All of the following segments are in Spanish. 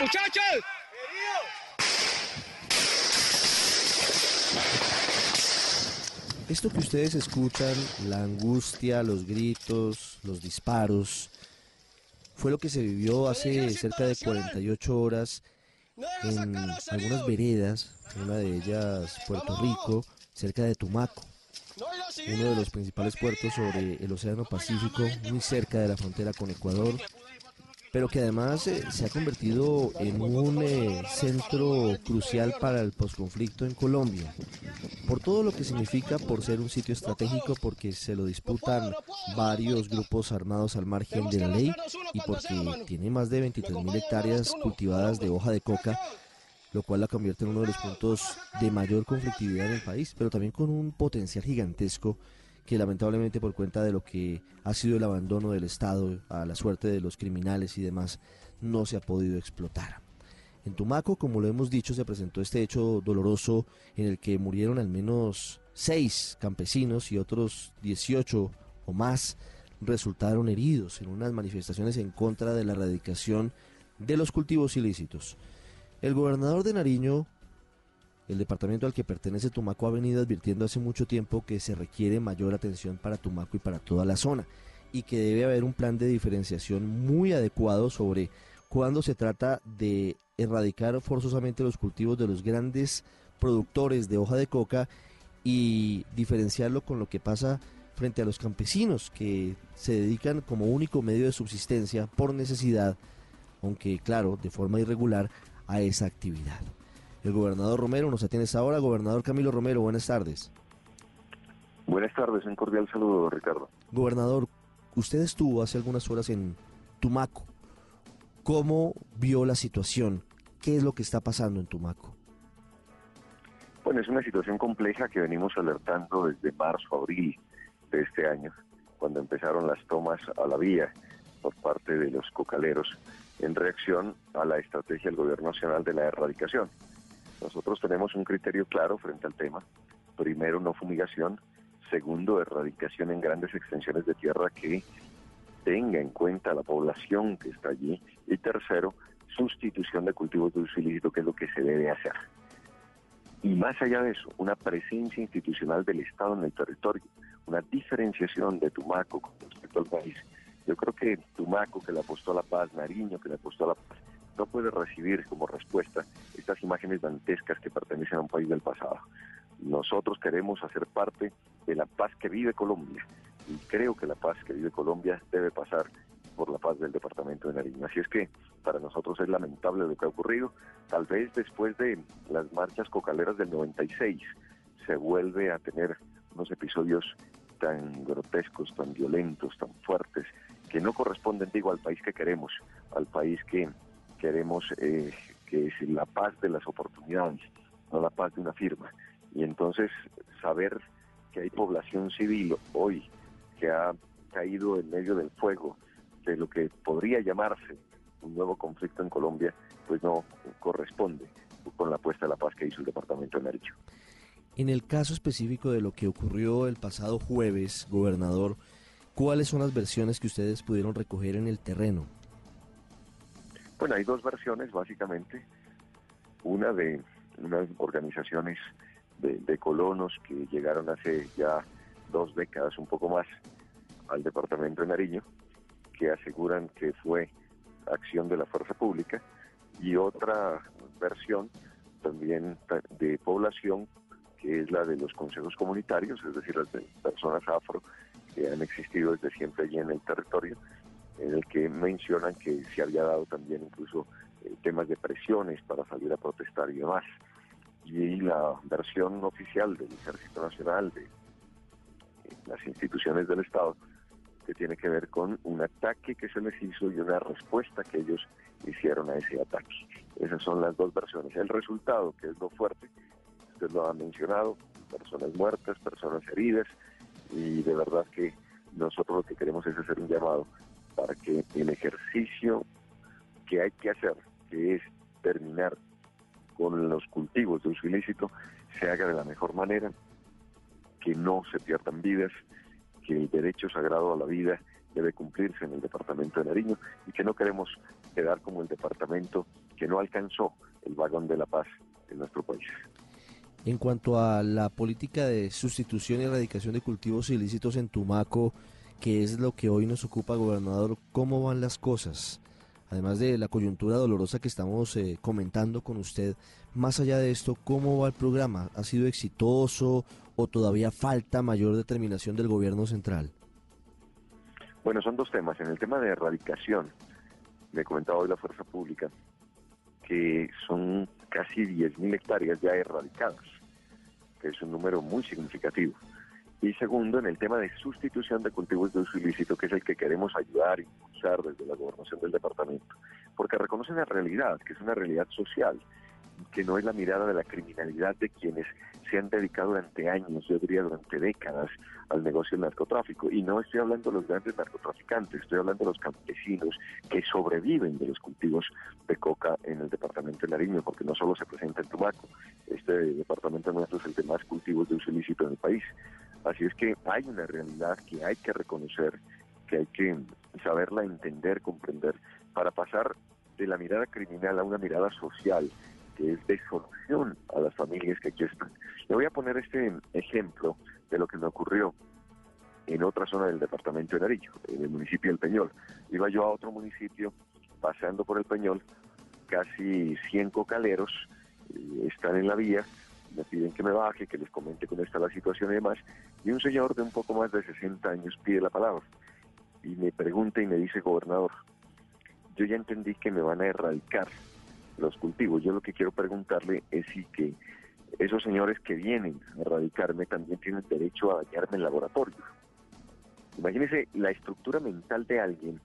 ¡Muchachos! Esto que ustedes escuchan, la angustia, los gritos, los disparos, fue lo que se vivió hace cerca de 48 horas en algunas veredas, una de ellas Puerto Rico, cerca de Tumaco, uno de los principales puertos sobre el Océano Pacífico, muy cerca de la frontera con Ecuador, pero que además eh, se ha convertido en un eh, centro crucial para el posconflicto en Colombia, por todo lo que significa por ser un sitio estratégico, porque se lo disputan varios grupos armados al margen de la ley y porque tiene más de 23.000 hectáreas cultivadas de hoja de coca, lo cual la convierte en uno de los puntos de mayor conflictividad en el país, pero también con un potencial gigantesco que lamentablemente por cuenta de lo que ha sido el abandono del Estado a la suerte de los criminales y demás, no se ha podido explotar. En Tumaco, como lo hemos dicho, se presentó este hecho doloroso en el que murieron al menos seis campesinos y otros 18 o más resultaron heridos en unas manifestaciones en contra de la erradicación de los cultivos ilícitos. El gobernador de Nariño el departamento al que pertenece Tumaco ha venido advirtiendo hace mucho tiempo que se requiere mayor atención para Tumaco y para toda la zona y que debe haber un plan de diferenciación muy adecuado sobre cuándo se trata de erradicar forzosamente los cultivos de los grandes productores de hoja de coca y diferenciarlo con lo que pasa frente a los campesinos que se dedican como único medio de subsistencia por necesidad, aunque claro, de forma irregular, a esa actividad. El gobernador Romero nos atiende ahora. Gobernador Camilo Romero, buenas tardes. Buenas tardes, un cordial saludo, Ricardo. Gobernador, usted estuvo hace algunas horas en Tumaco. ¿Cómo vio la situación? ¿Qué es lo que está pasando en Tumaco? Bueno, es una situación compleja que venimos alertando desde marzo, abril de este año, cuando empezaron las tomas a la vía por parte de los cocaleros en reacción a la estrategia del Gobierno Nacional de la erradicación. Nosotros tenemos un criterio claro frente al tema. Primero, no fumigación. Segundo, erradicación en grandes extensiones de tierra que tenga en cuenta la población que está allí. Y tercero, sustitución de cultivos de uso ilícito, que es lo que se debe hacer. Y más allá de eso, una presencia institucional del Estado en el territorio, una diferenciación de Tumaco con respecto al país. Yo creo que Tumaco, que le apostó a la paz, Nariño, que le apostó a la paz, no puede recibir como respuesta estas imágenes dantescas que pertenecen a un país del pasado. Nosotros queremos hacer parte de la paz que vive Colombia y creo que la paz que vive Colombia debe pasar por la paz del departamento de Nariño. Así es que para nosotros es lamentable lo que ha ocurrido. Tal vez después de las marchas cocaleras del 96 se vuelve a tener unos episodios tan grotescos, tan violentos, tan fuertes, que no corresponden, digo, al país que queremos, al país que queremos eh, que es la paz de las oportunidades, no la paz de una firma. Y entonces saber que hay población civil hoy que ha caído en medio del fuego de lo que podría llamarse un nuevo conflicto en Colombia, pues no corresponde con la apuesta de la paz que hizo el Departamento de Nariño. En el caso específico de lo que ocurrió el pasado jueves, gobernador, ¿cuáles son las versiones que ustedes pudieron recoger en el terreno? Bueno, hay dos versiones básicamente. Una de unas organizaciones de, colonos que llegaron hace ya dos décadas, un poco más, al departamento de Nariño, que aseguran que fue acción de la fuerza pública, y otra versión también de población, que es la de los consejos comunitarios, es decir, las de personas afro que han existido desde siempre allí en el territorio, en el que mencionan que se había dado también incluso eh, temas de presiones para salir a protestar y demás. Y la versión oficial del Ejército Nacional, de eh, las instituciones del Estado, que tiene que ver con un ataque que se les hizo y una respuesta que ellos hicieron a ese ataque. Esas son las dos versiones. El resultado, que es lo fuerte, usted lo ha mencionado, personas muertas, personas heridas, y de verdad que nosotros lo que queremos es hacer un llamado para que el ejercicio que hay que hacer, que es terminar con los cultivos de uso ilícito, se haga de la mejor manera, que no se pierdan vidas, que el derecho sagrado a la vida debe cumplirse en el departamento de Nariño y que no queremos quedar como el departamento que no alcanzó el vagón de la paz en nuestro país. En cuanto a la política de sustitución y erradicación de cultivos ilícitos en Tumaco, que es lo que hoy nos ocupa, gobernador, ¿cómo van las cosas? Además de la coyuntura dolorosa que estamos eh, comentando con usted, más allá de esto, ¿cómo va el programa? ¿Ha sido exitoso o todavía falta mayor determinación del gobierno central? Bueno, son dos temas. En el tema de erradicación, me comentaba hoy la Fuerza Pública, que son casi 10.000 hectáreas ya erradicadas, que es un número muy significativo. Y segundo, en el tema de sustitución de cultivos de uso ilícito, que es el que queremos ayudar impulsar desde la gobernación del departamento, porque reconocen la realidad, que es una realidad social, que no es la mirada de la criminalidad de quienes se han dedicado durante años, yo diría durante décadas, al negocio del narcotráfico. Y no estoy hablando de los grandes narcotraficantes, estoy hablando de los campesinos que sobreviven de los cultivos de coca en el departamento de Nariño, porque no solo se presenta en Tumaco, este departamento nuestro es el de más cultivos de uso ilícito en el país. Así es que hay una realidad que hay que reconocer, que hay que saberla entender, comprender, para pasar de la mirada criminal a una mirada social, que es de solución a las familias que aquí están. Le voy a poner este ejemplo de lo que me ocurrió en otra zona del departamento de Nariño, en el municipio del Peñol. Iba yo a otro municipio, paseando por el Peñol, casi 100 cocaleros eh, están en la vía, me piden que me baje, que les comente cómo está la situación y demás, y un señor de un poco más de 60 años pide la palabra y me pregunta y me dice, gobernador, yo ya entendí que me van a erradicar los cultivos. Yo lo que quiero preguntarle es si que esos señores que vienen a erradicarme también tienen derecho a dañarme el laboratorio. Imagínese la estructura mental de alguien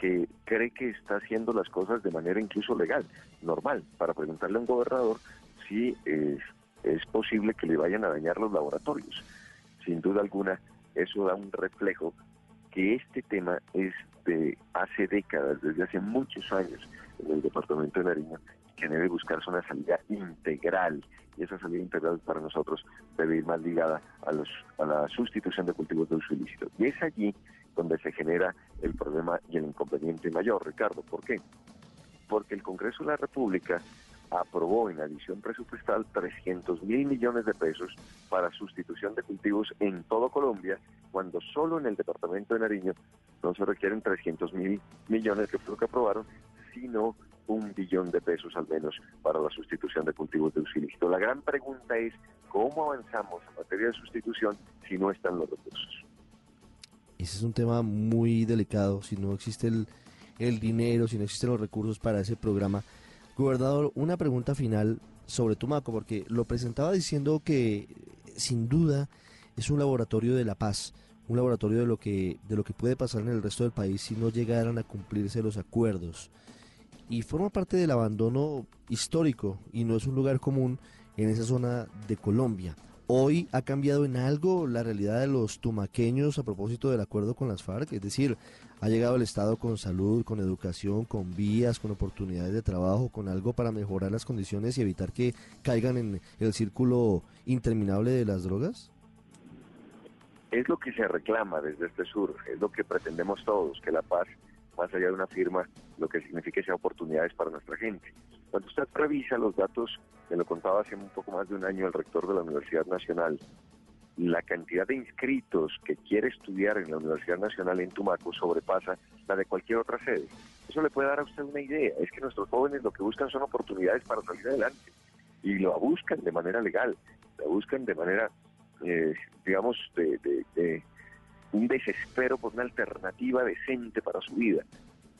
que cree que está haciendo las cosas de manera incluso legal, normal, para preguntarle a un gobernador es, es posible que le vayan a dañar los laboratorios. Sin duda alguna, eso da un reflejo que este tema es de hace décadas, desde hace muchos años, en el departamento de Nariño, que debe buscarse una salida integral. Y esa salida integral para nosotros debe ir más ligada a, los, a la sustitución de cultivos de uso ilícito. Y es allí donde se genera el problema y el inconveniente mayor, Ricardo. ¿Por qué? Porque el Congreso de la República aprobó en adición presupuestal 300 mil millones de pesos para sustitución de cultivos en todo Colombia, cuando solo en el departamento de Nariño no se requieren 300 mil millones, que fue lo que aprobaron, sino un billón de pesos al menos para la sustitución de cultivos de uso La gran pregunta es, ¿cómo avanzamos en materia de sustitución si no están los recursos? Ese es un tema muy delicado, si no existe el, el dinero, si no existen los recursos para ese programa. Gobernador, una pregunta final sobre Tumaco, porque lo presentaba diciendo que sin duda es un laboratorio de la paz, un laboratorio de lo que de lo que puede pasar en el resto del país si no llegaran a cumplirse los acuerdos. Y forma parte del abandono histórico y no es un lugar común en esa zona de Colombia. Hoy ha cambiado en algo la realidad de los tumaqueños a propósito del acuerdo con las FARC, es decir, ha llegado el Estado con salud, con educación, con vías, con oportunidades de trabajo, con algo para mejorar las condiciones y evitar que caigan en el círculo interminable de las drogas? Es lo que se reclama desde este sur, es lo que pretendemos todos, que la paz, más allá de una firma, lo que signifique sea oportunidades para nuestra gente. Cuando usted revisa los datos, me lo contaba hace un poco más de un año el rector de la Universidad Nacional, la cantidad de inscritos que quiere estudiar en la Universidad Nacional en Tumaco sobrepasa la de cualquier otra sede. Eso le puede dar a usted una idea, es que nuestros jóvenes lo que buscan son oportunidades para salir adelante y lo buscan de manera legal, lo buscan de manera, eh, digamos, de, de un desespero por una alternativa decente para su vida.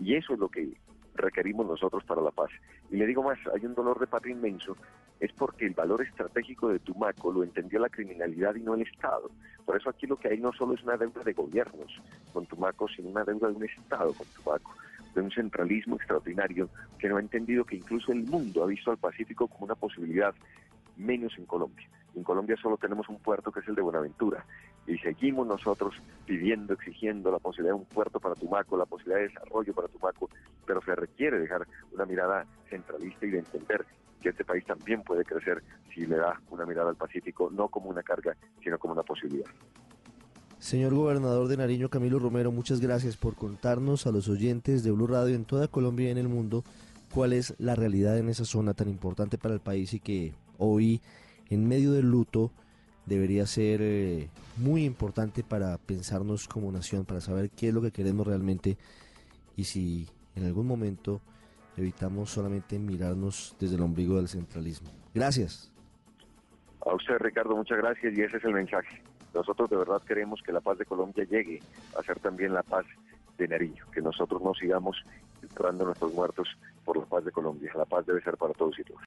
Y eso es lo que requerimos nosotros para la paz. Y le digo más, hay un dolor de patria inmenso, es porque el valor estratégico de Tumaco lo entendió la criminalidad y no el Estado. Por eso aquí lo que hay no solo es una deuda de gobiernos con Tumaco, sino una deuda de un Estado con Tumaco, de un centralismo extraordinario que no ha entendido que incluso el mundo ha visto al Pacífico como una posibilidad, menos en Colombia. En Colombia solo tenemos un puerto que es el de Buenaventura y seguimos nosotros pidiendo, exigiendo la posibilidad de un puerto para Tumaco, la posibilidad de desarrollo para Tumaco, pero se requiere dejar una mirada centralista y de entender que este país también puede crecer si le da una mirada al Pacífico, no como una carga, sino como una posibilidad. Señor gobernador de Nariño, Camilo Romero, muchas gracias por contarnos a los oyentes de Blue Radio en toda Colombia y en el mundo cuál es la realidad en esa zona tan importante para el país y que hoy, en medio del luto, debería ser eh, muy importante para pensarnos como nación, para saber qué es lo que queremos realmente y si en algún momento evitamos solamente mirarnos desde el ombligo del centralismo. Gracias. A usted, Ricardo, muchas gracias y ese es el mensaje. Nosotros de verdad queremos que la paz de Colombia llegue a ser también la paz de Nariño, que nosotros no sigamos entrando nuestros muertos por la paz de Colombia. La paz debe ser para todos y todas.